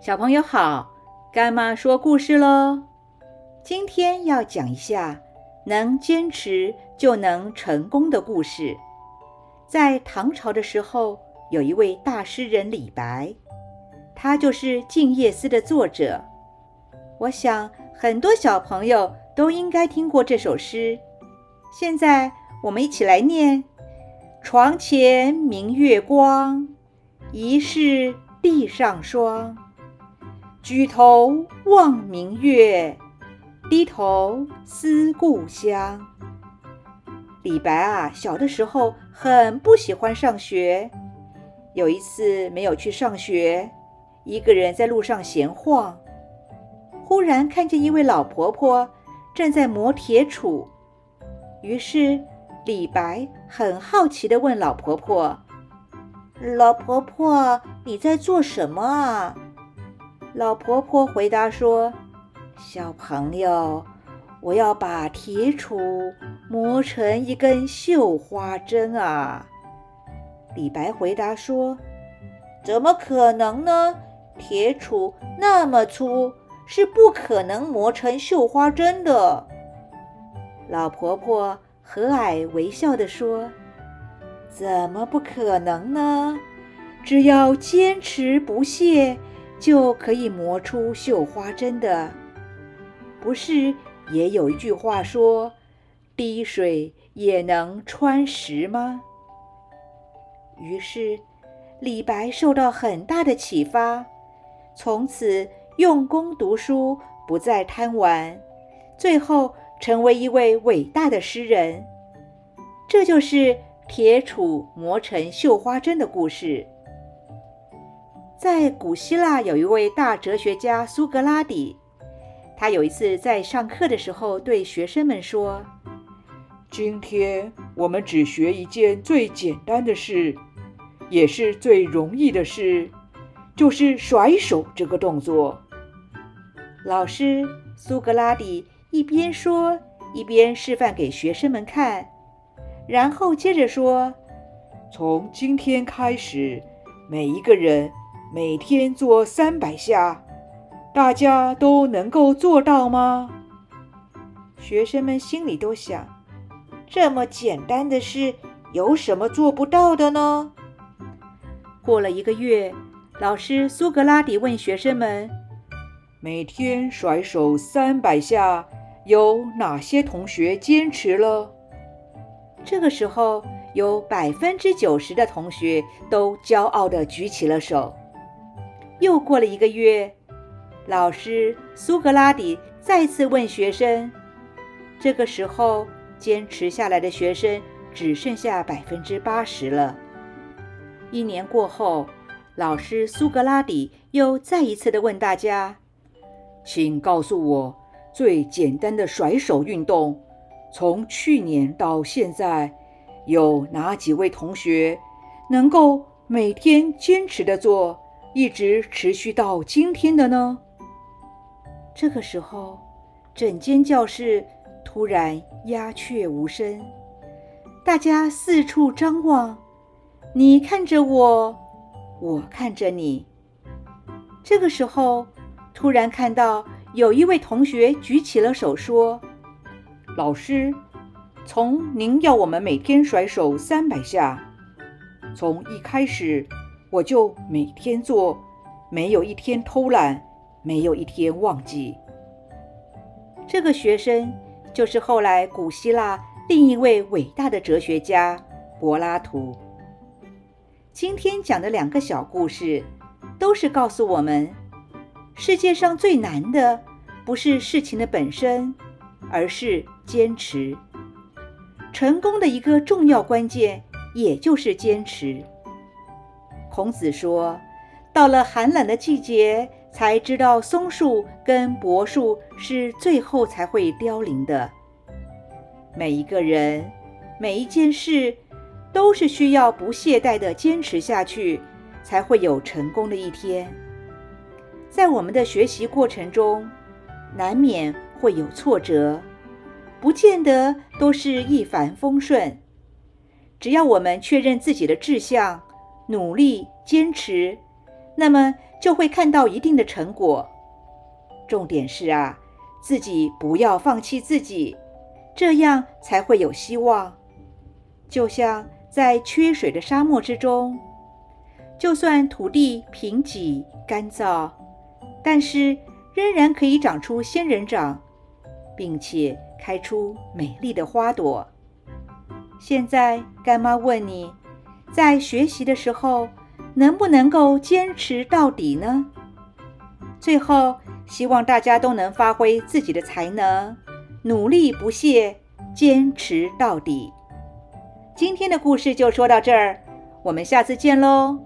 小朋友好，干妈说故事喽。今天要讲一下能坚持就能成功的故事。在唐朝的时候，有一位大诗人李白，他就是《静夜思》的作者。我想很多小朋友都应该听过这首诗。现在我们一起来念：床前明月光，疑是地上霜。举头望明月，低头思故乡。李白啊，小的时候很不喜欢上学。有一次没有去上学，一个人在路上闲晃，忽然看见一位老婆婆正在磨铁杵。于是李白很好奇地问老婆婆：“老婆婆，你在做什么啊？”老婆婆回答说：“小朋友，我要把铁杵磨成一根绣花针啊。”李白回答说：“怎么可能呢？铁杵那么粗，是不可能磨成绣花针的。”老婆婆和蔼微笑地说：“怎么不可能呢？只要坚持不懈。”就可以磨出绣花针的，不是也有一句话说“滴水也能穿石”吗？于是李白受到很大的启发，从此用功读书，不再贪玩，最后成为一位伟大的诗人。这就是铁杵磨成绣花针的故事。在古希腊有一位大哲学家苏格拉底，他有一次在上课的时候对学生们说：“今天我们只学一件最简单的事，也是最容易的事，就是甩手这个动作。”老师苏格拉底一边说，一边示范给学生们看，然后接着说：“从今天开始，每一个人。”每天做三百下，大家都能够做到吗？学生们心里都想：这么简单的事，有什么做不到的呢？过了一个月，老师苏格拉底问学生们：每天甩手三百下，有哪些同学坚持了？这个时候，有百分之九十的同学都骄傲地举起了手。又过了一个月，老师苏格拉底再次问学生。这个时候，坚持下来的学生只剩下百分之八十了。一年过后，老师苏格拉底又再一次的问大家：“请告诉我，最简单的甩手运动，从去年到现在，有哪几位同学能够每天坚持的做？”一直持续到今天的呢？这个时候，整间教室突然鸦雀无声，大家四处张望，你看着我，我看着你。这个时候，突然看到有一位同学举起了手，说：“老师，从您要我们每天甩手三百下，从一开始。”我就每天做，没有一天偷懒，没有一天忘记。这个学生就是后来古希腊另一位伟大的哲学家柏拉图。今天讲的两个小故事，都是告诉我们，世界上最难的不是事情的本身，而是坚持。成功的一个重要关键，也就是坚持。孔子说：“到了寒冷的季节，才知道松树跟柏树是最后才会凋零的。每一个人，每一件事，都是需要不懈怠的坚持下去，才会有成功的一天。在我们的学习过程中，难免会有挫折，不见得都是一帆风顺。只要我们确认自己的志向。”努力坚持，那么就会看到一定的成果。重点是啊，自己不要放弃自己，这样才会有希望。就像在缺水的沙漠之中，就算土地贫瘠干燥，但是仍然可以长出仙人掌，并且开出美丽的花朵。现在干妈问你，在学习的时候，能不能够坚持到底呢？最后，希望大家都能发挥自己的才能，努力不懈，坚持到底。今天的故事就说到这儿，我们下次见喽。